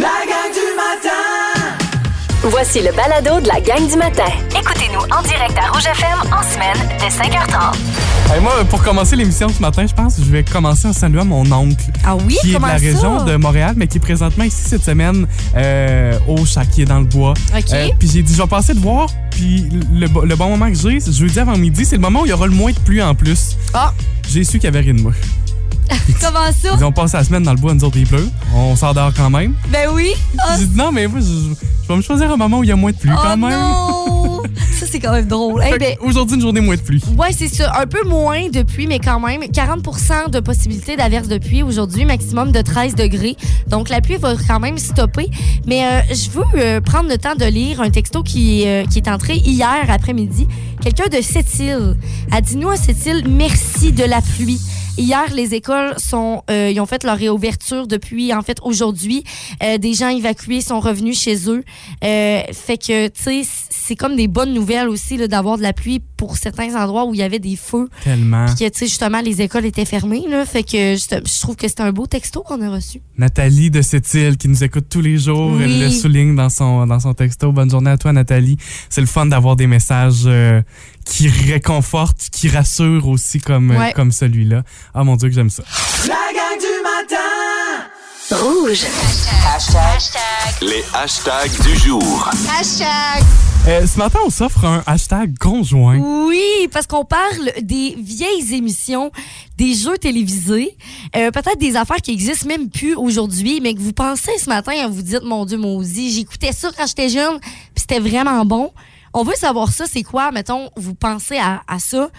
La gang du matin! Voici le balado de la gang du matin. Écoutez-nous en direct à Rouge FM en semaine dès 5h30. Hey, moi, pour commencer l'émission ce matin, je pense que je vais commencer en saluant mon oncle. Ah oui, qui est de la ça? région de Montréal, mais qui est présentement ici cette semaine euh, au Chat, qui est dans le bois. OK. Euh, puis j'ai dit, je vais passer te voir. Puis le, bo- le bon moment que j'ai, c'est jeudi avant midi, c'est le moment où il y aura le moins de pluie en plus. Ah, J'ai su qu'il y avait rien de moi. comment ça? Ils ont passé la semaine dans le bois, nous autres, il pleut. On s'endort quand même. Ben oui. Ah, J'ai dit, non, mais moi, je, je vais me choisir un moment où il y a moins de pluie oh quand même. non! ça, c'est quand même drôle. Ben, Aujourd'hui, une journée moins de pluie. Ouais, c'est ça. Un peu moins de pluie, mais quand même. 40% de possibilité d'averse de pluie aujourd'hui, maximum de 13 degrés. Donc, la pluie va quand même stopper. Mais euh, je veux euh, prendre le temps de lire un texto qui, euh, qui est entré hier après-midi. Quelqu'un de Sept-Îles a dit Nous, à Sept-Îles, merci de la pluie. Hier, les écoles sont, euh, ils ont fait leur réouverture depuis, en fait, aujourd'hui. Euh, des gens évacués sont revenus chez eux. Euh, fait que, tu sais, c'est comme des bonnes nouvelles aussi là, d'avoir de la pluie pour certains endroits où il y avait des feux. Tellement. Puis que, tu sais, justement, les écoles étaient fermées. Là, fait que je trouve que c'est un beau texto qu'on a reçu. Nathalie de cette île qui nous écoute tous les jours, Oui. elle le souligne dans son, dans son texto. Bonne journée à toi, Nathalie. C'est le fun d'avoir des messages euh, qui réconfortent, qui rassurent aussi comme, Ouais. comme celui-là. Ah mon Dieu que j'aime ça. La gang du matin! Rouge. Les hashtags du jour. Euh, ce matin, on s'offre un hashtag conjoint. Oui, parce qu'on parle des vieilles émissions, des jeux télévisés, euh, peut-être des affaires qui existent même plus aujourd'hui, mais que vous pensez ce matin, vous dites, mon Dieu, maudit, j'écoutais ça quand j'étais jeune, puis c'était vraiment bon. On veut savoir ça, c'est quoi, mettons, vous pensez à, à ça?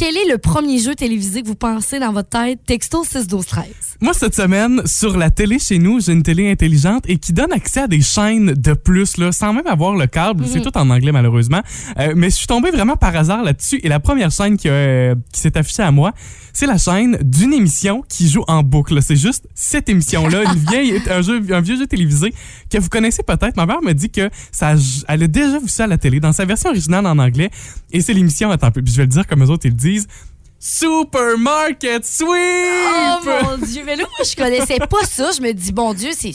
Quel est le premier jeu télévisé que vous pensez dans votre tête? Texto 6 12 13. Moi, cette semaine, sur la télé chez nous, j'ai une télé intelligente et qui donne accès à des chaînes de plus, là, sans même avoir le câble. C'est tout en anglais, malheureusement. Euh, mais je suis tombé vraiment par hasard là-dessus. Et la première chaîne qui, euh, qui s'est affichée à moi, c'est la chaîne d'une émission qui joue en boucle. C'est juste cette émission-là, une vieille, un, jeu, un vieux jeu télévisé que vous connaissez peut-être. Ma mère me dit que ça, elle a déjà vu ça à la télé, dans sa version originale en anglais. Et c'est l'émission, attends un peu, puis je vais le dire comme eux autres, ils le disent. Supermarket Sweep! Oh mon Dieu, mais là, moi, je connaissais pas ça. Je me dis, bon Dieu, c'est.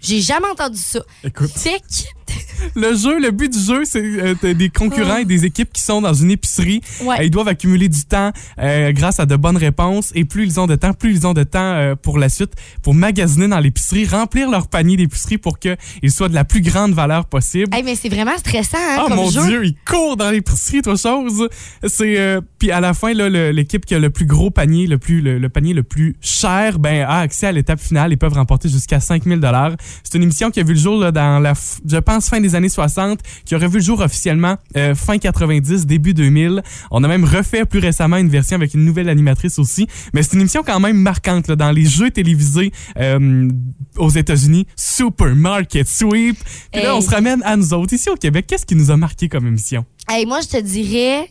J'ai jamais entendu ça. Écoute. Fait que- Le jeu, le but du jeu, c'est euh, des concurrents et des équipes qui sont dans une épicerie. Ouais. Ils doivent accumuler du temps euh, grâce à de bonnes réponses. Et plus ils ont de temps, plus ils ont de temps euh, pour la suite, pour magasiner dans l'épicerie, remplir leur panier d'épicerie pour qu'ils soient de la plus grande valeur possible. Hey, mais c'est vraiment stressant, hein, Oh comme mon jeu. Dieu, ils courent dans l'épicerie, toi chose. C'est puis à la fin l'équipe qui a le plus gros panier, le plus le, le panier le plus cher, ben a accès à l'étape finale et peuvent remporter jusqu'à 5000 dollars. C'est une émission qui a vu le jour là, dans la je pense fin des années 60, qui aurait vu le jour officiellement euh, fin 90, début 2000. On a même refait plus récemment une version avec une nouvelle animatrice aussi, mais c'est une émission quand même marquante là, dans les jeux télévisés euh, aux États-Unis, Supermarket Sweep. Puis là on se ramène à nous autres ici au Québec. Qu'est-ce qui nous a marqué comme émission? Hey, moi, je te dirais.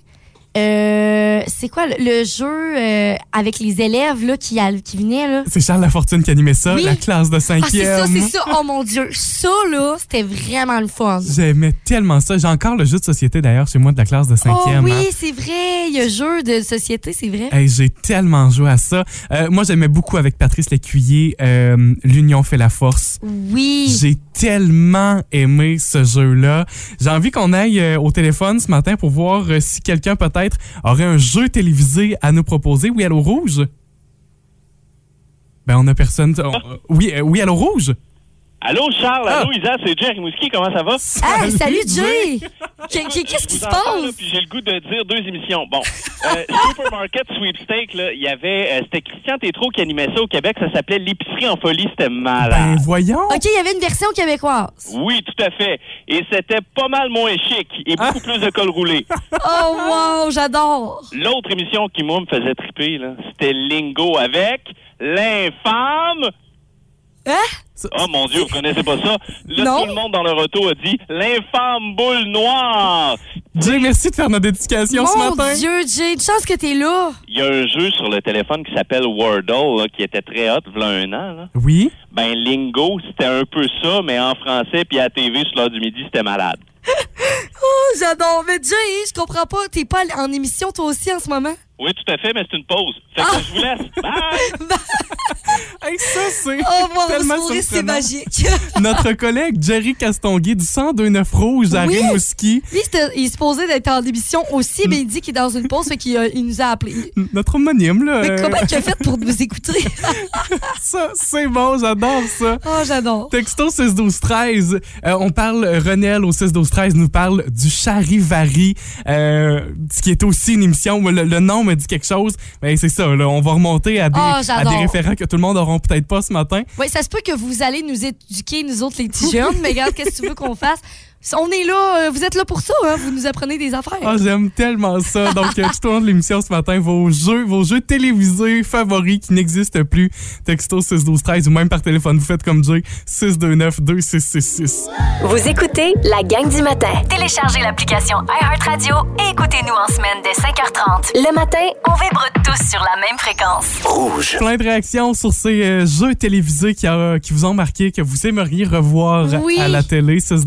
Euh, c'est quoi le, le jeu euh, avec les élèves là, qui, a- qui venaient? Là? C'est Charles Lafortune qui animait ça, Oui. la classe de Ah, c'est ça, c'est ça. Oh mon Dieu. Ça, là, c'était vraiment le fun. J'aimais tellement ça. J'ai encore le jeu de société d'ailleurs chez moi de la classe de Oh cinquième. oui, hein. c'est vrai. Il y a jeu de société, c'est vrai. Hey, j'ai tellement joué à ça. Euh, moi, j'aimais beaucoup avec Patrice Lécuyer, L'Union fait la force. Oui. J'ai tellement aimé ce jeu-là. J'ai envie qu'on aille au téléphone ce matin pour voir si quelqu'un peut-être aurait un jeu télévisé à nous proposer. Oui, Allô Rouge? Ben, on a personne. on- euh, oui, euh, oui, Allô Rouge? Allô Charles, Ah. allô Isa, c'est Jerry Mouski, comment ça va? Hey, salut, Jay. Qu'est- Qu'est-ce qui se passe? puis j'ai le goût de dire deux émissions. Bon, euh, Supermarket Sweepstake, là, il y avait, euh, c'était Christian Tétrault qui animait ça au Québec, ça s'appelait l'épicerie en folie, c'était Ben, malade. voyons. OK, il y avait une version québécoise. Oui, tout à fait. Et c'était pas mal moins chic et beaucoup plus de col roulé. Oh, wow, j'adore. L'autre émission qui, moi, me faisait triper, là, c'était Lingo avec l'infâme... Hein? Oh mon Dieu, vous connaissez pas ça? Là, Non. tout le monde dans leur auto a dit l'infâme boule noire. Jay, merci de faire notre éducation ce Mon matin. Dieu, Jay, une chance que t'es là. Il y a un jeu sur le téléphone qui s'appelle Wordle, là, qui était très hot, il y a un an. Là. Oui. Ben, Lingo, c'était un peu ça, mais en français, puis à la TV, sur l'heure du midi, c'était malade. Oh, j'adore. Mais Jay, je comprends pas. T'es pas en émission toi aussi en ce moment? Oui, tout à fait, mais c'est une pause. Fait que je vous laisse. Bye! Hey, ça, c'est Oh, tellement sourire, c'est magique. Notre collègue Jerry Castonguay du 1029 Rouge à Oui. Rimouski, Lui, il est supposé d'être en émission aussi, mais il dit qu'il est dans une pause, fait qu'il euh, il nous a appelés. notre homonyme, là. Mais euh, comment il a fait pour nous écouter? ça, c'est bon, j'adore ça. Oh, j'adore. Texto 6 12 13 euh, on parle Renel au 6 12 13 nous parle du charivari euh, ce qui est aussi une émission le, le nom me dit quelque chose mais c'est ça là, on va remonter à des, Ah, à des référents que tout le monde n'auront peut-être pas ce matin Oui, ça se peut que vous allez nous éduquer, nous autres, les petits jeunes, mais regarde, qu'est-ce que tu veux qu'on fasse? On est là, euh, vous êtes là pour ça, hein? vous nous apprenez des affaires. Ah, j'aime tellement ça. Donc, euh, tout au long de l'émission ce matin, vos jeux, vos jeux télévisés favoris qui n'existent plus. Texto 6 12 13 ou même par téléphone, vous faites comme Jay 629 2666. Vous écoutez la gang du matin. Téléchargez l'application iHeartRadio et écoutez-nous en semaine dès 5h30. Le matin, on vibre tous sur la même fréquence. Rouge. Plein de réactions sur ces euh, jeux télévisés qui, a- qui vous ont marqué, que vous aimeriez revoir Oui. à la télé 6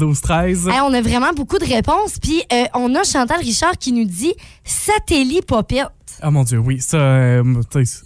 12 13 Hey, on a vraiment beaucoup de réponses. Puis euh, on a Chantal Richard qui nous dit Satelli Popette. Ah mon Dieu, oui, ça, euh,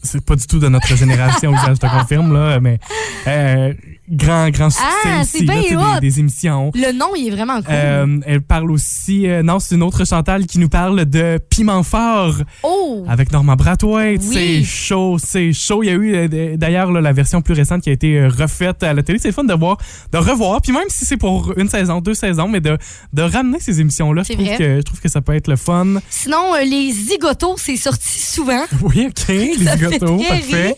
c'est pas du tout de notre génération, je te confirme, là, mais euh, grand, grand succès Ah, aussi, c'est là, bien des, des émissions. Le nom, il est vraiment cool. Euh, elle parle aussi, euh, non, c'est une autre Chantal qui nous parle de Piment Fort oh! avec Normand Brathwaite. Oui. C'est chaud, c'est chaud. Il y a eu euh, d'ailleurs la version plus récente qui a été refaite à la télé. C'est fun de voir, de revoir. Puis même si c'est pour une saison, deux saisons, mais de, de ramener ces émissions-là, je trouve que je trouve que ça peut être le fun. Sinon, euh, les zigotos, c'est sorti souvent. Oui, ok, les très parfait.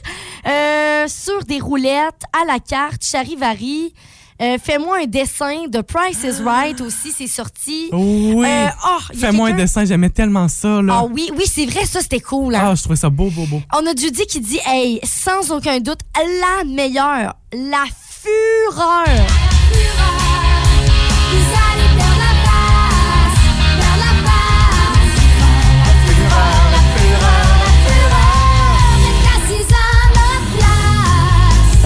sur des roulettes, à la carte, charivari. Euh, Fais-moi un dessin de Price is Right aussi, c'est sorti. Oui. Euh, oh, Fais-moi un dessin, j'aimais tellement ça, là. Ah oui, oui, c'est vrai, ça, c'était cool. hein. Ah, je trouvais ça beau, beau, beau. On a Judy qui dit, hey, sans aucun doute, la meilleure, la fureur.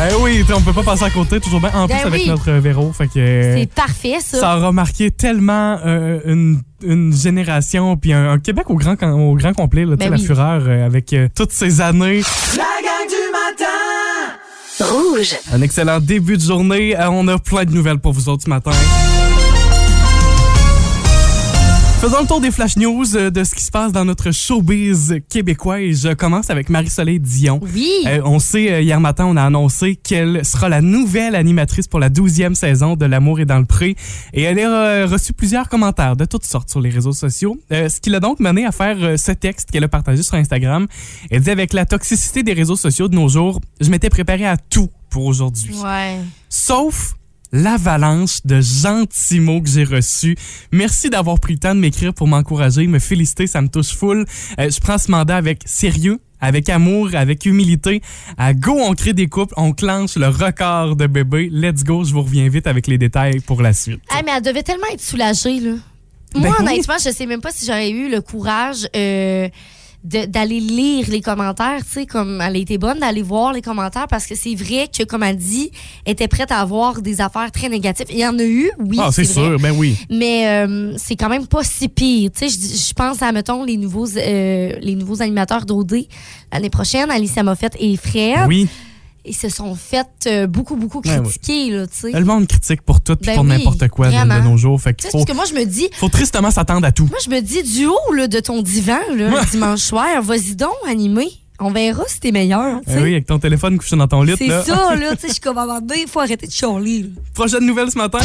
Eh oui, on peut pas passer à côté, toujours bien. En Ben plus, avec oui. notre euh, Véro, fait que... euh, C'est parfait, ça. ça aura marqué tellement euh, une, une génération, puis un, un Québec au grand, au grand complet, là, tu sais, Ben la fureur, euh, avec euh, toutes ces années. La gang du matin Rouge. Un excellent début de journée. Euh, on a plein de nouvelles pour vous autres ce matin. Faisons le tour des flash news euh, de ce qui se passe dans notre showbiz québécois. Et je commence avec Marie-Soleil Dion. Oui. Euh, on sait, euh, hier matin, on a annoncé qu'elle sera la nouvelle animatrice pour la 12e saison de L'amour est dans le pré. Et elle a reçu plusieurs commentaires de toutes sortes sur les réseaux sociaux. Euh, ce qui l'a donc mené à faire ce texte qu'elle a partagé sur Instagram. Elle dit avec la toxicité des réseaux sociaux de nos jours, je m'étais préparé à tout pour aujourd'hui. Ouais. Sauf l'avalanche de gentils mots que j'ai reçus. Merci d'avoir pris le temps de m'écrire pour m'encourager, me féliciter, ça me touche full. Euh, je prends ce mandat avec sérieux, avec amour, avec humilité. À go, on crée des couples, on clenche le record de bébés. Let's go, je vous reviens vite avec les détails pour la suite. Ah, mais elle devait tellement être soulagée, là. Moi, Ben oui. honnêtement, je sais même pas si j'aurais eu le courage euh, d'aller lire les commentaires, tu sais, comme elle a été bonne d'aller voir les commentaires parce que c'est vrai que, comme elle dit, elle était prête à avoir des affaires très négatives. Il y en a eu, oui. ah, c'est sûr, ben oui. Mais euh, c'est quand même pas si pire. Tu sais, je, je pense à, mettons, les nouveaux, euh, les nouveaux animateurs d'OD l'année prochaine, Alicia Moffett et Fred. Oui, Ils se sont fait euh, beaucoup, beaucoup Ouais, ouais. critiquer, là, tu sais. le monde critique pour tout Ben pour oui, n'importe quoi de, nos jours. Fait qu'il faut, parce que moi, je me dis, faut tristement s'attendre à tout. moi, je me dis, du haut là, de ton divan, là, Ouais. dimanche soir, vas-y donc, animé. On verra si t'es meilleur. Ben oui, avec ton téléphone couché dans ton lit. C'est ça, là. Je suis comme à un moment il faut arrêter de chialer. Prochaine nouvelle ce matin.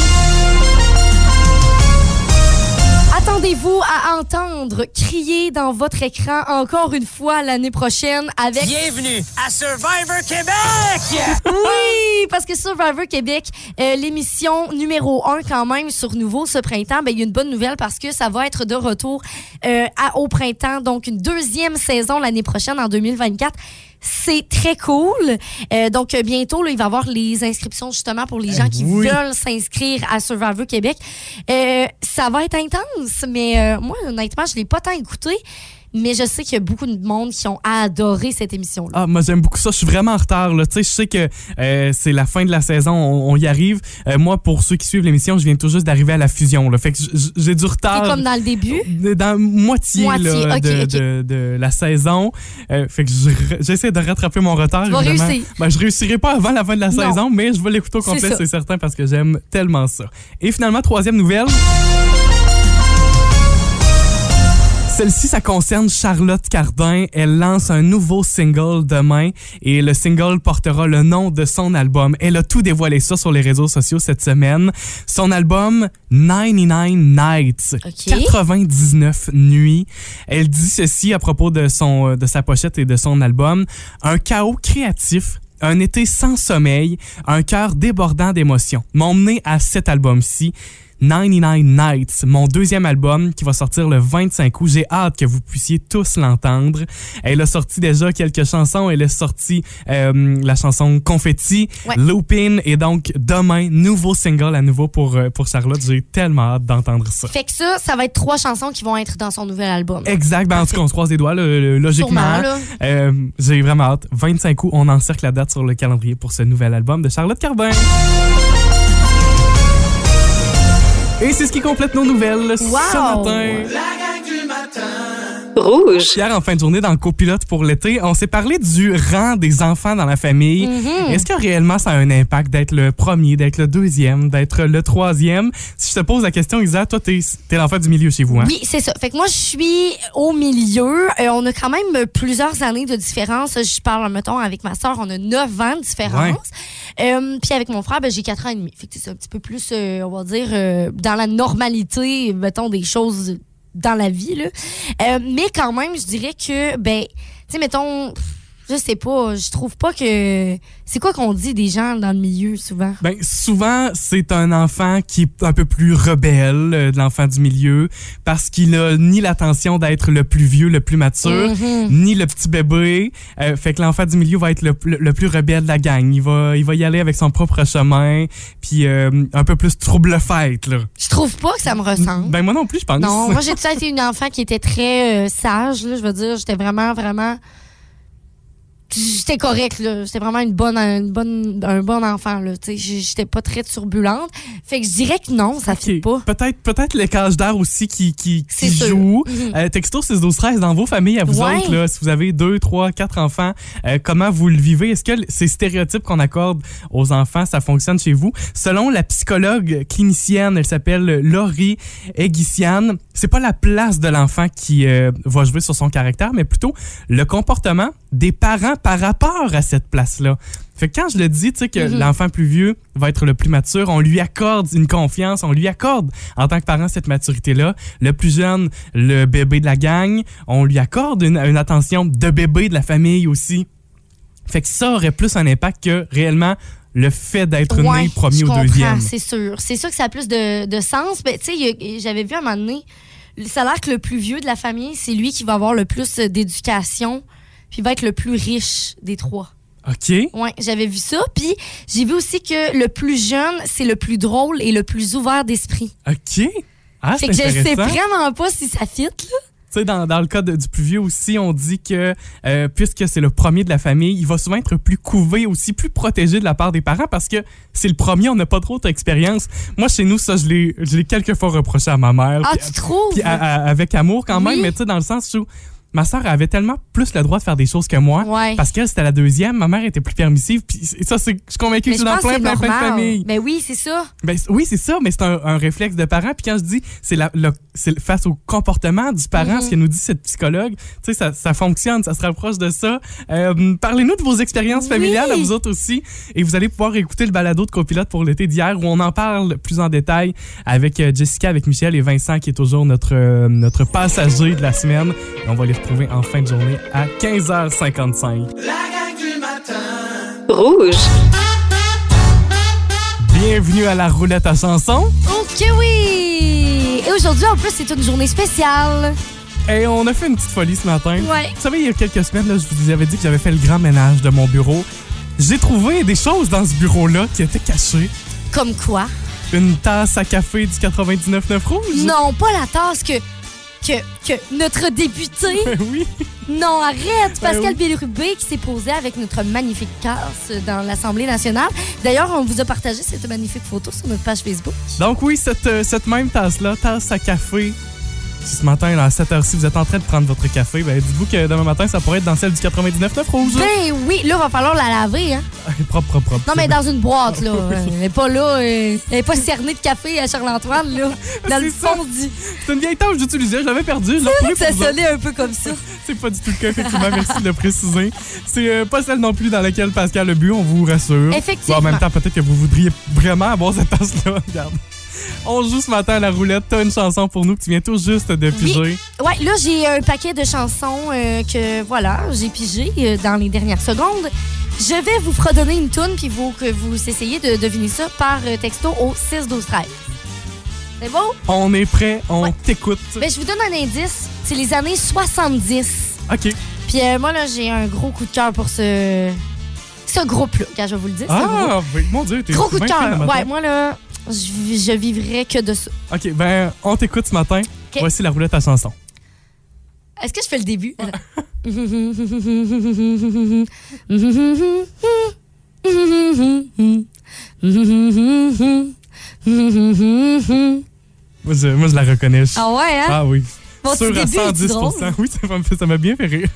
Attendez-vous à entendre crier dans votre écran encore une fois l'année prochaine avec. Bienvenue à Survivor Québec! Oui, parce que Survivor Québec, euh, l'émission numéro 1 quand même sur Nouveau ce printemps, ben, il y a une bonne nouvelle parce que ça va être de retour euh, à- au printemps, donc une deuxième saison l'année prochaine en 2024. C'est très cool. Euh, donc, euh, bientôt, là, il va y avoir les inscriptions justement pour les gens qui oui. veulent s'inscrire à Survivor Québec. Euh, ça va être intense, mais euh, moi, honnêtement, je l'ai pas tant écouté. Mais je sais qu'il y a beaucoup de monde qui ont adoré cette émission-là. Ah, moi j'aime beaucoup ça. Je suis vraiment en retard. Là. Je sais que euh, c'est la fin de la saison, on, on y arrive. Euh, moi, pour ceux qui suivent l'émission, je viens tout juste d'arriver à la fusion. Là. Fait que j'ai du retard. C'est comme dans le début? Dans moitié, Moitié, là, de, ok. De, de la saison. Euh, fait que j'essaie de rattraper mon retard. Tu vas réussir. Ben, je réussirai pas avant la fin de la Non. saison, mais je vais l'écouter au complet, c'est certain, parce que j'aime tellement ça. Et finalement, troisième nouvelle. Celle-ci, ça concerne Charlotte Cardin. Elle lance un nouveau single demain et le single portera le nom de son album. Elle a tout dévoilé ça sur les réseaux sociaux cette semaine. Son album 99 Nights, Ok. 99 nuits. Elle dit ceci à propos de son de sa pochette et de son album, un chaos créatif un été sans sommeil, un cœur débordant d'émotions m'ont mené à cet album-ci. 99 Nights, mon deuxième album qui va sortir le 25 août. J'ai hâte que vous puissiez tous l'entendre. Elle a sorti déjà quelques chansons. Elle a sorti euh, la chanson Confetti, Ouais. Loopin et donc demain, nouveau single à nouveau pour, euh, pour Charlotte. J'ai tellement hâte d'entendre ça. Fait que ça, ça va être trois chansons qui vont être dans son nouvel album. Exact. Ben, en tout cas, on se croise les doigts, là, logiquement. Euh, J'ai vraiment hâte. 25 août, on encercle la date sur le calendrier pour ce nouvel album de Charlotte Carbin. Et c'est ce qui complète nos nouvelles ce Wow! du matin. Rouge. Hier, en fin de journée, dans le copilote pour l'été, on s'est parlé du rang des enfants dans la famille. Mm-hmm. Est-ce que réellement ça a un impact d'être le premier, d'être le deuxième, d'être le troisième? Si je te pose la question, Isa, toi, t'es es, l'enfant du milieu chez vous, hein? Oui, c'est ça. Fait que moi, je suis au milieu. Euh, on a quand même plusieurs années de différence. Je parle, mettons, avec ma soeur, on a 9 ans de différence. Euh, Puis avec mon frère, ben, j'ai 4 ans et demi. Fait que c'est un petit peu plus, euh, on va dire, euh, dans la normalité, mettons, des choses dans la vie. Là. Euh, mais quand même, je dirais que, ben, tu sais, mettons, je sais pas, je trouve pas que... C'est quoi qu'on dit des gens dans le milieu, souvent? Ben, souvent, c'est un enfant qui est un peu plus rebelle, euh, de l'enfant du milieu, parce qu'il a ni l'attention d'être le plus vieux, le plus mature, Mhm. ni le petit bébé. Euh, fait que l'enfant du milieu va être le, le- le plus rebelle de la gang. Il va, il va y aller avec son propre chemin, puis euh, un peu plus trouble-fête, là. Je trouve pas que ça me ressemble. Ben, moi non plus, je pense. Non, moi j'ai toujours été une enfant qui était très euh, sage, là, je veux dire, j'étais vraiment vraiment j'étais correcte là, j'étais vraiment une bonne une bonne un bon enfant là, tu sais, j'étais pas très turbulente. Fait que je dirais que non, ça fait pas. Peut-être peut-être les cages d'air aussi qui, qui, qui jouent. Mhm. Euh, texto 6 12 13 dans vos familles à vous Ouais. autres là, si vous avez deux, trois, quatre enfants, euh, comment vous le vivez? Est-ce que ces stéréotypes qu'on accorde aux enfants, ça fonctionne chez vous? Selon la psychologue clinicienne, elle s'appelle Laurie Eguissian, c'est pas la place de l'enfant qui euh, va jouer sur son caractère, mais plutôt le comportement des parents par rapport à cette place-là. Fait que quand je le dis, tu sais, que Mhm. l'enfant plus vieux va être le plus mature, on lui accorde une confiance, on lui accorde en tant que parent cette maturité-là. Le plus jeune, le bébé de la gang, on lui accorde une, une attention de bébé de la famille aussi. Fait que ça aurait plus un impact que réellement le fait d'être Ouais, né premier je ou deuxième. c'est sûr. C'est sûr que ça a plus de, de sens. Ben, tu sais, j'avais vu à un moment donné, ça a l'air que le plus vieux de la famille, c'est lui qui va avoir le plus d'éducation, puis il va être le plus riche des trois. OK. Ouais, j'avais vu ça. Puis j'ai vu aussi que le plus jeune, c'est le plus drôle et le plus ouvert d'esprit. OK. Ah, c'est que je sais vraiment pas si ça fit, là. Tu sais, dans, dans le cas de- du plus vieux aussi, on dit que euh, puisque c'est le premier de la famille, il va souvent être plus couvé aussi, plus protégé de la part des parents parce que c'est le premier, on n'a pas trop d'expérience. Moi, chez nous, ça, je l'ai quelques fois reproché à ma mère. Ah, tu trouves? puis à- à- avec amour quand même, Oui. mais tu sais, dans le sens où ma soeur avait tellement plus le droit de faire des choses que moi. Ouais. Parce qu'elle, c'était la deuxième, ma mère était plus permissive. Puis ça, c'est, je suis convaincu Mais que je c'est dans plein, plein, plein de familles. Ben oui, c'est ça. Ben, oui, c'est ça, mais c'est un, un réflexe de parent. Puis quand je dis, c'est la, le- c'est face au comportement du parent, ce que nous dit cette psychologue, tu sais, ça, ça fonctionne, ça se rapproche de ça. Euh, parlez-nous de vos expériences Oui. familiales à vous autres aussi. Et vous allez pouvoir écouter le balado de copilote pour l'été d'hier où on en parle plus en détail avec euh, Jessica, avec Michel et Vincent qui est toujours notre, euh, notre passager de la semaine. Et on va les retrouver en fin de journée à 15h55. La gang du matin. Rouge. Bienvenue à la roulette à chansons. Ok, oui. Et aujourd'hui, en plus, c'est une journée spéciale. Et on a fait une petite folie ce matin. Ouais. Vous savez, il y a quelques semaines, là, je vous avais dit que j'avais fait le grand ménage de mon bureau. J'ai trouvé des choses dans ce bureau-là qui étaient cachées. Comme quoi? Une tasse à café du 99.9 rouge? Non, pas la tasse que. Que, que notre député. Ben oui. Non, arrête! Pascal oui. Bérubé qui s'est posé avec notre magnifique casse dans l'Assemblée nationale. D'ailleurs, on vous a partagé cette magnifique photo sur notre page Facebook. Donc oui, cette, euh, cette même tasse-là, tasse à café. Si ce matin, là, à 7 h ci vous êtes en train de prendre votre café, ben dites-vous que demain matin, ça pourrait être dans celle du 99.9 rouge. Ben oui, là, va falloir la laver, hein? propre, propre, propre. Non, mais dans une boîte, là. Elle n'est pas là. Elle n'est pas cernée de café à Charles-Antoine, là. Dans le fond du. C'est une vieille tâche j'utilisais, je l'avais perdue. Je l'ai retrouvée Ça sonnait un peu comme ça. C'est pas du tout le cas, effectivement. Merci de le préciser. C'est euh, pas celle non plus dans laquelle Pascal a bu, on vous rassure. Effectivement. Bon, en même temps, peut-être que vous voudriez vraiment avoir cette tasse-là. Regarde. On joue ce matin à la roulette. T'as une chanson pour nous que tu viens tout juste de piger. Ouais, là, j'ai un paquet de chansons euh, que, voilà, j'ai pigé euh, dans les dernières secondes. Je vais vous fredonner une toune, puis vous, que vous essayez de deviner ça par euh, texto au 6 12 13 C'est beau? On est prêt, on Ouais. t'écoute. Ben, je vous donne un indice. C'est les années 70. OK. Puis moi, là, j'ai un gros coup de cœur pour ce, ce groupe-là. Quand je vais vous le dire. Ah, oui, mon Dieu, t'es Gros coup de cœur. Ouais, moi, là, je, je vivrais que de ça. OK, ben, on t'écoute ce matin. Voici la roulette à chanson. Est-ce que je fais le début? Moi, je, moi, je la reconnais. Ah ouais, hein? Ah oui. Sûr petit à début est 110 drôle. Oui, ça m'a bien fait rire.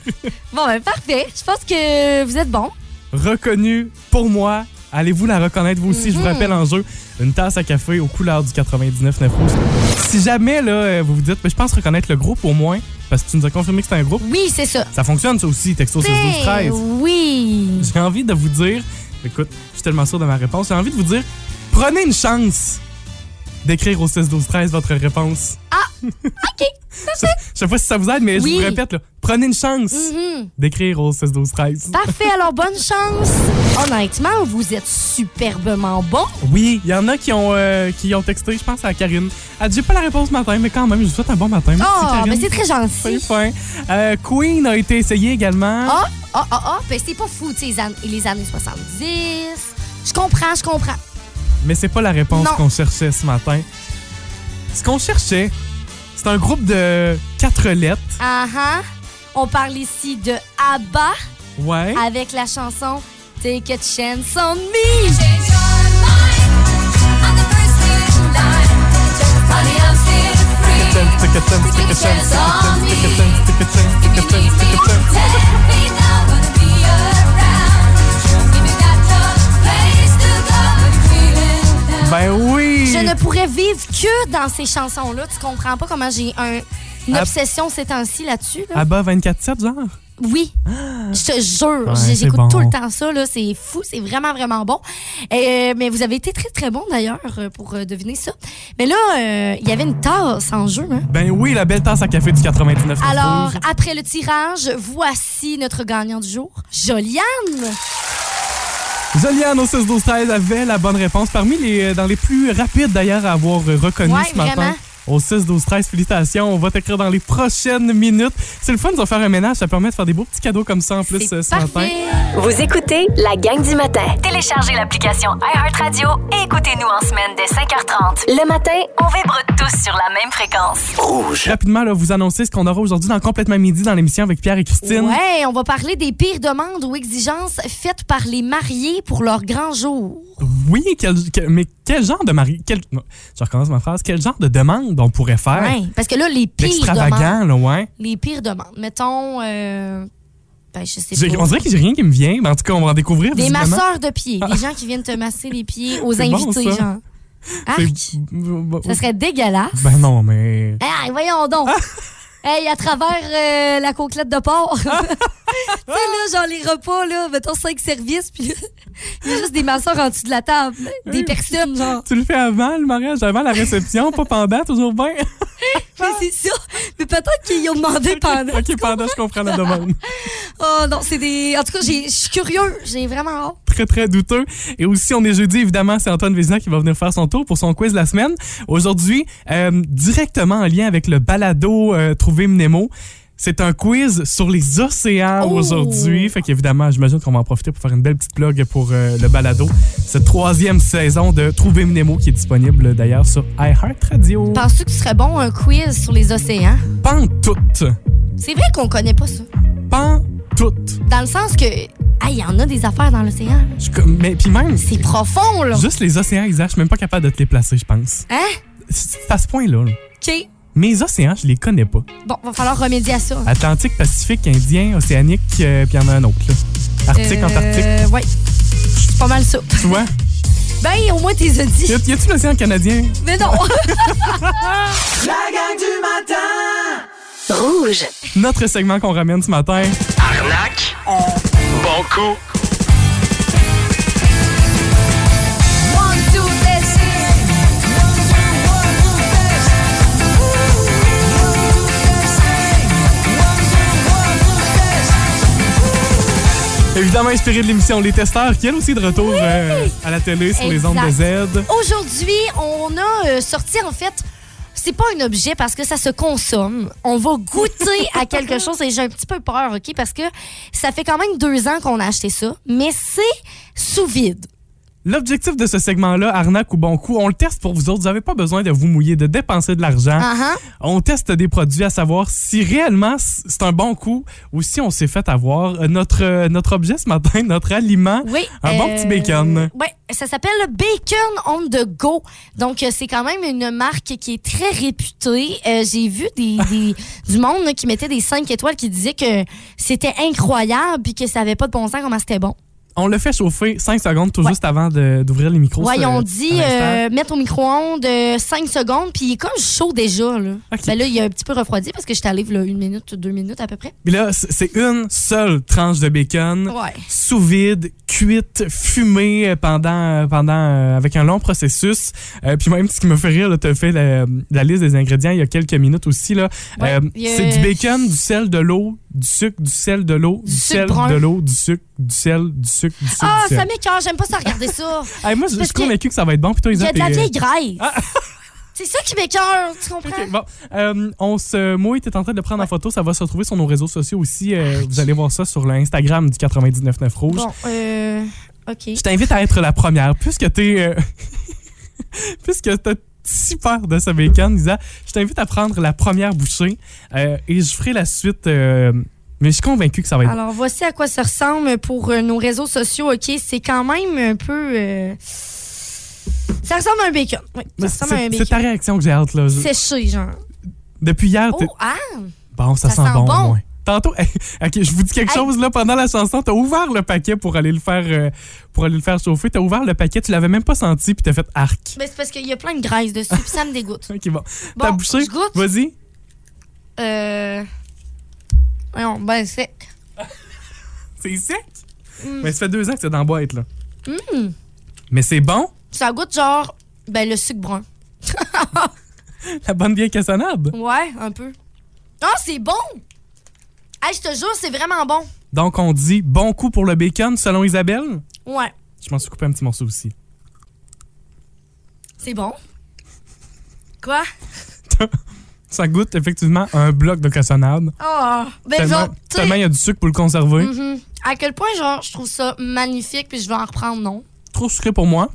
Bon, ben parfait. Je pense que vous êtes bon. Reconnue pour moi. Allez-vous la reconnaître vous aussi? Je vous Mhm. rappelle en jeu une tasse à café aux couleurs du 99 rouge. Si jamais là, euh, vous vous dites, ben, je pense reconnaître le groupe au moins, parce que tu nous as confirmé que c'était un groupe, Oui, c'est ça. ça fonctionne ça aussi, texto 6 12 Ben 13. oui. J'ai envie de vous dire, écoute, je suis tellement sûr de ma réponse, j'ai envie de vous dire, prenez une chance d'écrire au 6 12 13 votre réponse. Ah, OK. Je, je sais pas si ça vous aide, mais Oui. je vous répète, là, prenez une chance Mhm. d'écrire au 16 12 13. Parfait, alors bonne chance. Honnêtement, vous êtes superbement bon. Oui, il y en a qui ont, euh, qui ont texté, je pense à Karine. Elle dit j'ai pas la réponse ce matin, mais quand même, je vous souhaite un bon matin. Merci, Oh, Karine. mais c'est très C'est gentil. fin. Euh, Queen a été essayé également. Ah, ah, ah, ah, ben c'est pas fou, tu sais, les, an- les années 70. Je comprends, je comprends. Mais c'est pas la réponse qu'on cherchait ce matin. Ce qu'on cherchait, c'est un groupe de quatre lettres. Ah ah. On parle ici de ABBA Ouais. avec la chanson Take a Chance on Me. Stick a chance, stick a chance, stick a chance, stick a chance, stick a chance, stick a chance, stick a chance. Ben oui! Je ne pourrais vivre que dans ces chansons-là. Tu comprends pas comment j'ai un- une Ab- obsession ces temps-ci là-dessus. là? Abba 24-7, genre? Oui, je te jure, Ouais, j'écoute bon. tout le temps ça. là. C'est fou, c'est vraiment, vraiment bon. Euh, mais vous avez été très, très bon d'ailleurs euh, pour euh, deviner ça. Mais là, euh, il y avait une tasse en jeu. Hein? Ben oui, la belle tasse à café du 99 Alors, après le tirage, voici notre gagnant du jour, Joliane. Joliane au 6 12 13 avait la bonne réponse. Parmi les euh, dans les plus rapides d'ailleurs à avoir reconnu Ouais, ce matin. vraiment. Au 6 12 13 félicitations. On va t'écrire dans les prochaines minutes. C'est le fun de faire un ménage. Ça permet de faire des beaux petits cadeaux comme ça en plus euh, ce matin. Vous écoutez la gang du matin. Téléchargez l'application iHeartRadio et écoutez-nous en semaine dès 5h30. Le matin, on vibre tous sur la même fréquence. Rouge. Rapidement, là, vous annoncer ce qu'on aura aujourd'hui dans Complètement Midi dans l'émission avec Pierre et Christine. Ouais, on va parler des pires demandes ou exigences faites par les mariés pour leur grand jour. Oui, quel- quel- mais quel genre de mari... Quel, je recommence ma phrase. Quel genre de demande on pourrait faire? Ouais, parce que là, les pires demandes. Là, ouais. Les pires demandes. Mettons, euh, ben, je sais pas. On dirait que j'ai rien qui me vient, mais en tout cas, on va en découvrir. Des masseurs de pieds. Des gens qui viennent te masser les pieds aux bon, invités, ça. genre. Arc. Ça serait dégueulasse. Ben non, mais. Hey, voyons donc. hey, à travers euh, la côtelette de porc. tu sais, là, genre les repas, là, mettons cinq services, puis il y a juste des masseurs en dessous de la table. Des personnes, genre. Tu le fais avant le mariage, avant la réception, pas pendant, toujours bien. Mais c'est ça. Mais peut-être qu'ils ont demandé pendant. ok, pendant, je comprends la demande. Oh non, c'est des. En tout cas, je suis curieux. J'ai vraiment hâte. Très, très douteux. Et aussi, on est jeudi, évidemment, c'est Antoine Vézina qui va venir faire son tour pour son quiz de la semaine. Aujourd'hui, euh, directement en lien avec le balado euh, Trouver Mnemo. C'est un quiz sur les océans Oh! aujourd'hui. Fait qu'évidemment, j'imagine qu'on va en profiter pour faire une belle petite plug pour euh, le balado. Cette troisième saison de Trouver Nemo qui est disponible d'ailleurs sur iHeartRadio. Penses-tu que ce serait bon un quiz sur les océans? Pantoute. C'est vrai qu'on connaît pas ça. Pantoute. Dans le sens que, ah, il y en a des affaires dans l'océan. Mais puis même, C'est profond, là. juste les océans, je suis même pas capable de te les placer, je pense. Hein? C'est à ce point-là. là. OK. Mes océans, je les connais pas. Bon, va falloir remédier à ça. Atlantique, Pacifique, Indien, Océanique, euh, puis il y en a un autre. là. Arctique, Euh, Antarctique. Ouais. C'est pas mal ça. Tu vois? Ben, au moins, t'es dit. Y a- y a-tu l'océan canadien? Mais non. La gang du matin Rouge. Notre segment qu'on ramène ce matin. Arnaque. Bon coup. Évidemment inspiré de l'émission Les Testeurs, qui elle aussi de retour euh, à la télé sur les ondes de Z. Aujourd'hui, on a euh, sorti, en fait, c'est pas un objet parce que ça se consomme. On va goûter à quelque chose et j'ai un petit peu peur, OK? Parce que ça fait quand même deux ans qu'on a acheté ça, mais c'est sous vide. L'objectif de ce segment-là, Arnaque ou Bon Coup, on le teste pour vous autres. Vous n'avez pas besoin de vous mouiller, de dépenser de l'argent. Ah. On teste des produits à savoir si réellement c'est un bon coup ou si on s'est fait avoir. Euh, Notre, euh, notre objet ce matin, notre aliment, Oui. un bon euh, petit bacon. Oui, ça s'appelle Bacon on the go. Donc, euh, c'est quand même une marque qui est très réputée. Euh, J'ai vu des, des- du monde là, qui mettait des 5 étoiles qui disaient que c'était incroyable puis que ça avait pas de bon sens comment c'était bon. On le fait chauffer 5 secondes tout Ouais. juste avant d'ouvrir les micros. Ils ont à dit euh, mettre au micro-ondes euh, 5 secondes, puis comme chaud déjà. Là. Ben là, il a un petit peu refroidi parce que allée là, une minute, deux minutes à peu près. Puis là, c'est une seule tranche de bacon. Ouais. sous vide, cuite, fumée pendant, pendant euh, avec un long processus. Euh, puis même ce qui me fait rire, tu as fait la, la liste des ingrédients il y a quelques minutes aussi. là. Ouais, Euh, C'est du bacon, du sel, de l'eau, du sucre, du sel, de l'eau, du, Du sel, brun. de l'eau, du sucre, du sel, du sucre, du sucre, Ah, du ça sel. m'écoeure, j'aime pas ça regarder ça. Hey, moi, je suis que convaincu que ça va être bon. Il y a de la vieille graisse. Ah. C'est ça qui m'écoeure, tu comprends? Ok, bon. Euh, on se mouille, t'es en train de le prendre en photo. Ça va se retrouver sur nos réseaux sociaux aussi. Euh, vous allez voir ça sur l'Instagram du 99.9 Rouge. Bon, euh. OK. Je t'invite à être la première, puisque t'es. euh, puisque t'as si peur de ce bacon, Isa, je t'invite à prendre la première bouchée euh, et je ferai la suite. Mais je suis convaincu que ça va être. Alors, voici à quoi ça ressemble pour euh, nos réseaux sociaux. OK, c'est quand même un peu. euh, Ça ressemble à un bacon. Oui, Mais ça ressemble à un c'est c'est ta réaction que j'ai hâte, là. Séché, genre. Depuis hier, Oh, ah! bon, ça, ça sent, sent bon, bon. au moins. Tantôt, ok, je vous dis quelque Hey. chose là pendant la chanson. T'as ouvert le paquet pour aller le faire, euh, pour aller le faire chauffer. T'as ouvert le paquet, tu l'avais même pas senti, puis t'as fait arc. Mais c'est parce qu'il y a plein de graisse dessus, puis ça me dégoûte. Ok, bon. Bon, Ta bouchée, je goûte. vas-y. Euh. Voyons, ben, c'est. C'est sec? Mm. Mais ça fait deux ans que c'est dans la boîte là. Mm. Mais c'est bon? Ça goûte genre. Ben, le sucre brun. La bonne vieille cassonade? Ouais, un peu. Ah, c'est bon! Hey, je te jure, c'est vraiment bon. Donc, on dit bon coup pour le bacon, selon Isabelle? Ouais, Je m'en suis coupé un petit morceau aussi. c'est bon? Quoi? Ça goûte effectivement un bloc de cassonade. Ah, ben, Tellement genre, tellement il y a du sucre pour le conserver. mhm. À quel point, genre, je trouve ça magnifique, puis je vais en reprendre, non? Trop sucré pour moi.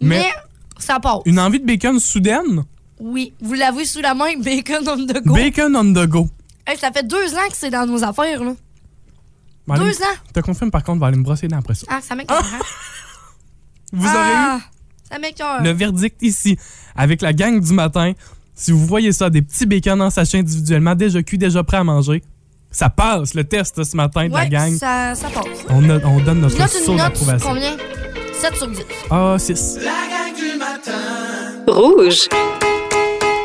Mais, Mais, ça passe. une envie de bacon soudaine? Oui, vous l'avez sous la main, bacon on the go. Bacon on the go. Hey, ça fait deux ans que c'est dans nos affaires, là. Allez, Deux ans. Je te confirme par contre, on va aller me brosser dents après ça. Ah, ça m'écoeure. hein? Vous Ah, Ça m'écoeure. aurez eu le verdict ici, avec la gang du matin. Si vous voyez ça, des petits bacons en sachet individuellement, déjà cuits, déjà prêts à manger, ça passe le test ce matin de la gang. ça, ça passe. On, a- on donne notre note saut d'approbation. combien? 7 sur 10. Ah, 6. La gang du matin Rouge.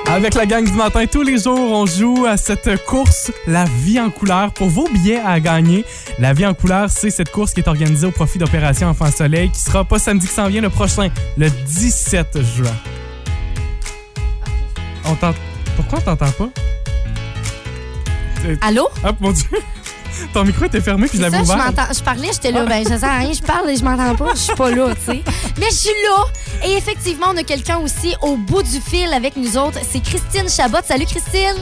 Avec la gang du matin, tous les jours, on joue à cette course La vie en couleur pour vos billets à gagner. La vie en couleur, c'est cette course qui est organisée au profit d'Opération Enfant Soleil qui sera pas samedi qui s'en vient, le prochain, le 17 juin. On t'ent- Pourquoi on t'entend pas? Allô? Hop, mon Dieu! Ton micro était fermé puis je l'avais ça, je, ouvert. m'entends- je parlais, j'étais là, ben sert à rien, je parle et je m'entends pas, je suis pas là, tu sais. Mais je suis là. Et effectivement, on a quelqu'un aussi au bout du fil avec nous autres, c'est Christine Chabot. Salut Christine.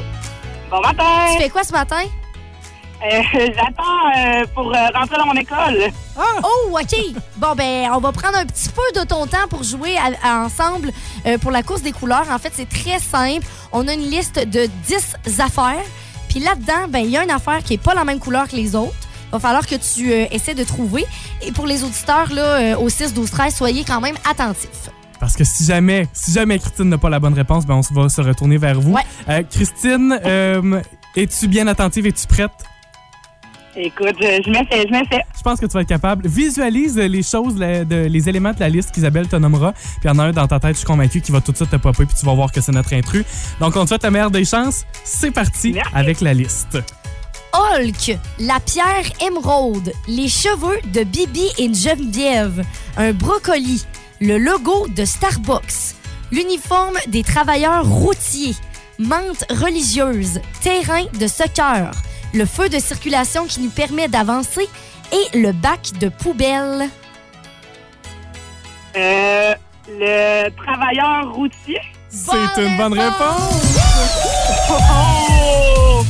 Bon matin. Tu fais quoi ce matin? Euh, J'attends euh, pour euh, rentrer dans mon école. Oh, OK. Bon, ben, on va prendre un petit peu de ton temps pour jouer à- à- ensemble euh, pour la course des couleurs. En fait, c'est très simple. On a une liste de 10 affaires. Puis là-dedans, ben, il y a une affaire qui est pas la même couleur que les autres. Il va falloir que tu euh, essaies de trouver. Et pour les auditeurs, là, euh, au 6, 12, 13, soyez quand même attentifs. Parce que si jamais, si jamais Christine n'a pas la bonne réponse, ben on se- va se retourner vers vous. Ouais. Euh, Christine, euh, es-tu bien attentive? Es-tu prête? Écoute, je, me fais, je me fais. Je pense que tu vas être capable. Visualise les choses, la- de- les éléments de la liste qu'Isabelle te nommera. Puis il y en a un dans ta tête, je suis convaincu, qui va tout de suite te popper, puis tu vas voir que c'est notre intrus. Donc, on te souhaite la meilleure des chances. C'est parti Merci. avec la liste. Hulk, la pierre émeraude, les cheveux de Bibi et Geneviève, un brocoli, le logo de Starbucks, l'uniforme des travailleurs routiers, menthe religieuse, terrain de soccer, le feu de circulation qui nous permet d'avancer et le bac de poubelle. Euh, le travailleur routier. C'est une bonne réponse. Oh!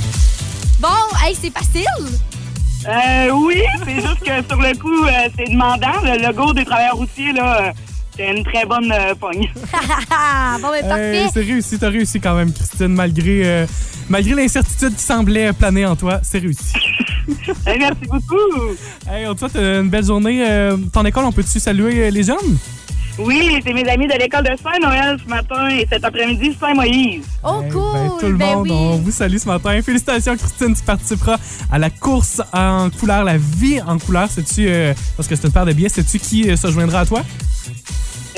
Bon, hey, c'est facile! Euh, oui, c'est juste que sur le coup, euh, c'est demandant. Le logo des travailleurs routiers, là, euh, c'est une très bonne euh, pogne. bon, ben, parfait. C'est réussi, t'as réussi quand même, Christine, malgré, euh, malgré l'incertitude qui semblait planer en toi. C'est réussi. Merci beaucoup. Hey, on te souhaite une belle journée. Euh, ton école, on peut-tu saluer euh, les jeunes? Oui, c'est mes amis de l'école de Saint-Noël ce matin et cet après-midi, Saint-Moïse. Oh, Eh cool! ben, tout le Ben monde, oui. on vous salue ce matin. Félicitations, Christine, tu participeras à la course en couleur, la vie en couleur. Sais-tu, euh, parce que c'est une paire de billets, sais-tu qui euh, se joindra à toi?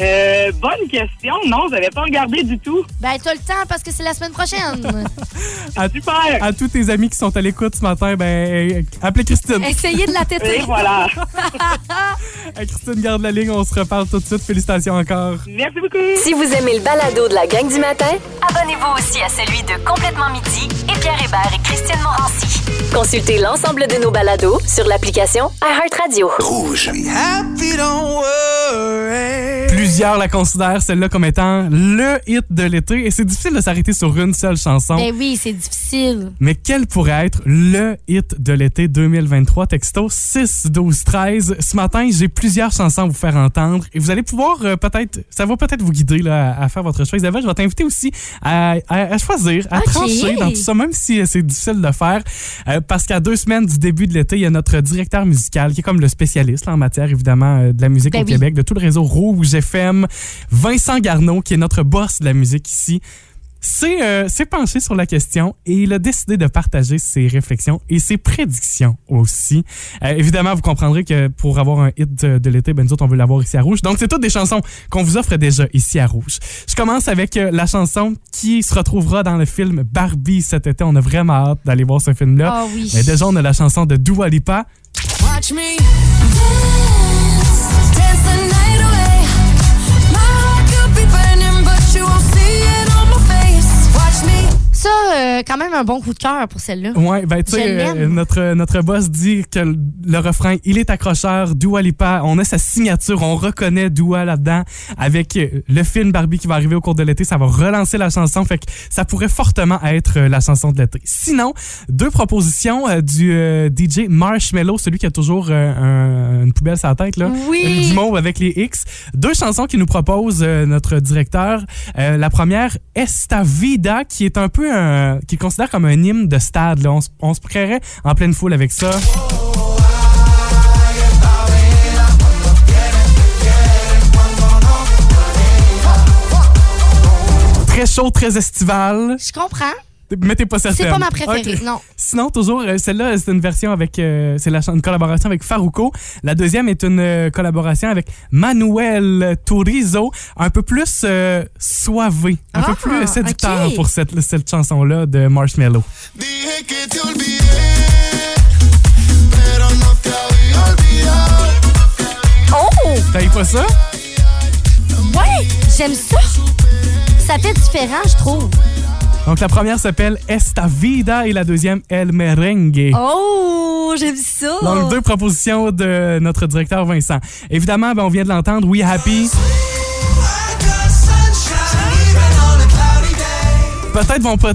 Euh, bonne question. Non, j'avais pas regardé du tout. Ben, t'as le temps parce que c'est la semaine prochaine. À, Super. à tous tes amis qui sont à l'écoute ce matin, ben, euh, appelez Christine. Essayez de la Et têter. voilà. Hey, Christine, garde la ligne, on se reparle tout de suite. Félicitations encore. Merci beaucoup. Si vous aimez le balado de la gang du matin, abonnez-vous aussi à celui de Complètement Midi et Pierre Hébert et Christine Morancy. Consultez l'ensemble de nos balados sur l'application iHeartRadio. Rouge. Happy, don't worry. Plusieurs la considèrent celle-là comme étant le hit de l'été et c'est difficile de s'arrêter sur une seule chanson. Ben oui, c'est difficile. Mais quel pourrait être le hit de l'été 2023? Texto 6 12 13. Ce matin, j'ai plusieurs chansons à vous faire entendre et vous allez pouvoir euh, peut-être, ça va peut-être vous guider là, à, faire votre choix. Isabelle, je vais t'inviter aussi à, à- à choisir, à trancher dans tout ça, même si euh, c'est difficile de faire. Euh, parce qu'à deux semaines du début de l'été, il y a notre directeur musical qui est comme le spécialiste là, en matière évidemment euh, de la musique Ben au oui. Québec, de tout le réseau Rouge FM, Vincent Garneau, qui est notre boss de la musique ici s'est euh, s'est penché sur la question et il a décidé de partager ses réflexions et ses prédictions aussi. Euh, évidemment, vous comprendrez que pour avoir un hit de, de l'été, ben nous autres, on veut l'avoir ici à Rouge. Donc, c'est toutes des chansons qu'on vous offre déjà ici à Rouge. Je commence avec euh, la chanson qui se retrouvera dans le film Barbie cet été. On a vraiment hâte d'aller voir ce film-là. Ah oui. Mais déjà, on a la chanson de Dua Lipa. Watch me. Ça, euh, quand même un bon coup de cœur pour celle-là. Ouais, ben tu sais, euh, notre, notre boss dit que le, le refrain, il est accrocheur, Dua Lipa, on a sa signature, on reconnaît Dua là-dedans. Avec euh, le film Barbie qui va arriver au cours de l'été, ça va relancer la chanson, fait que ça pourrait fortement être la chanson de l'été. Sinon, deux propositions euh, du euh, DJ Marshmello, celui qui a toujours un- une poubelle sur la tête, là. Oui. Une guimauve avec les X. Deux chansons qu'il nous propose notre directeur. La première, Esta Vida, qui est un peu qui considère comme un hymne de stade. Là. On, se- on se créerait en pleine foule avec ça. Très chaud, très estival. Je comprends. Mais t'es pas certaine. C'est pas ma préférée, non. Sinon, toujours, euh, celle-là, c'est une version avec. euh, c'est une collaboration avec Faruko. La deuxième est une euh, collaboration avec Manuel Turizo, un peu plus euh, soivé, un peu Ah, plus séducteur pour cette, cette chanson-là de olvidado. Oh! T'as pas ça? Ouais! J'aime ça! Ça fait différent, je trouve. Donc, la première s'appelle Esta Vida et la deuxième El Merengue. Oh! J'aime ça! Donc, deux propositions de notre directeur Vincent. Évidemment, ben, on vient de l'entendre, We Happy. Peut-être vont, pas-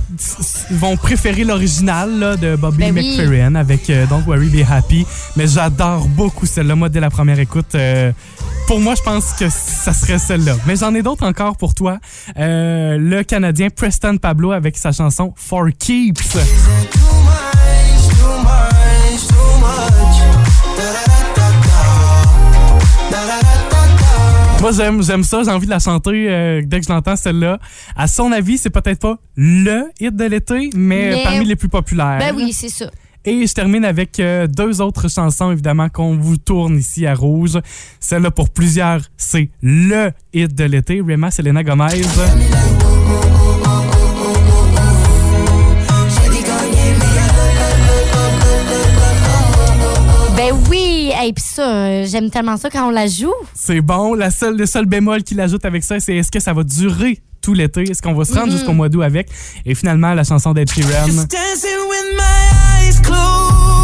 vont préférer l'original de Bobby Ben oui. McFerrin avec euh, Don't Worry Be Happy, mais j'adore beaucoup celle-là. Moi, dès la première écoute, euh, pour moi, je pense que ça serait celle-là. Mais j'en ai d'autres encore pour toi. Euh, le Canadien Preston Pablo avec sa chanson For Keeps. Moi, j'aime, j'aime ça. J'ai envie de la chanter euh, dès que je l'entends, celle-là. À son avis, c'est peut-être pas le hit de l'été, mais, Mais- parmi les plus populaires. Ben oui, c'est ça. Et je termine avec euh, deux autres chansons, évidemment, qu'on vous tourne ici à Rouge. Celle-là, pour plusieurs, c'est le hit de l'été. Rema Selena Gomez. Ben oui, et puis ça, euh, j'aime tellement ça quand on la joue. C'est bon. La seule, le seul bémol qu'il ajoute avec ça, c'est est-ce que ça va durer tout l'été? Est-ce qu'on va se rendre Mhm. jusqu'au mois d'août avec? Et finalement, la chanson d'Ed Sheeran. clue.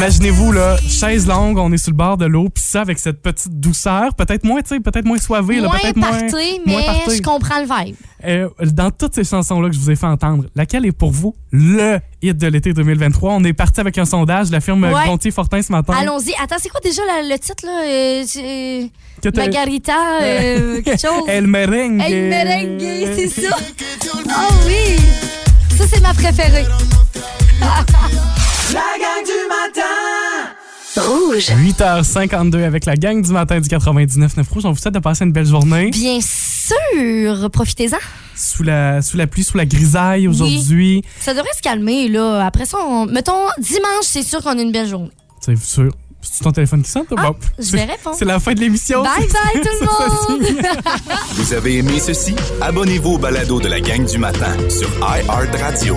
Imaginez-vous, là, chaise longue, on est sur le bord de l'eau, puis ça avec cette petite douceur, peut-être moins, tu sais, peut-être moins soivé, là, moins peut-être moins mais party. je comprends le vibe. Euh, dans toutes ces chansons-là que je vous ai fait entendre, laquelle est pour vous le hit de l'été 2023? On est parti avec un sondage, la firme Ouais. Gontier Fortin ce matin. Allons-y. Attends, c'est quoi déjà la- le titre, là? Euh, Margarita, euh, quelque chose. El merengue. El merengue, c'est ça. Oh oui! Ça, c'est ma préférée. La gang du matin. Rouge. 8h52 avec la gang du matin du 99.9 Rouge. On vous souhaite de passer une belle journée. Bien sûr, profitez-en. Sous la, sous la pluie, sous la grisaille aujourd'hui. Ça devrait se calmer, là. Après ça, on- mettons, dimanche, c'est sûr qu'on a une belle journée. C'est sûr. C'est ton téléphone qui sonne, toi? Ah, Bon, je vais répondre. C'est la fin de l'émission. Bye bye, tout le monde! Vous avez aimé ceci? Abonnez-vous au balado de la gang du matin sur iHeartRadio.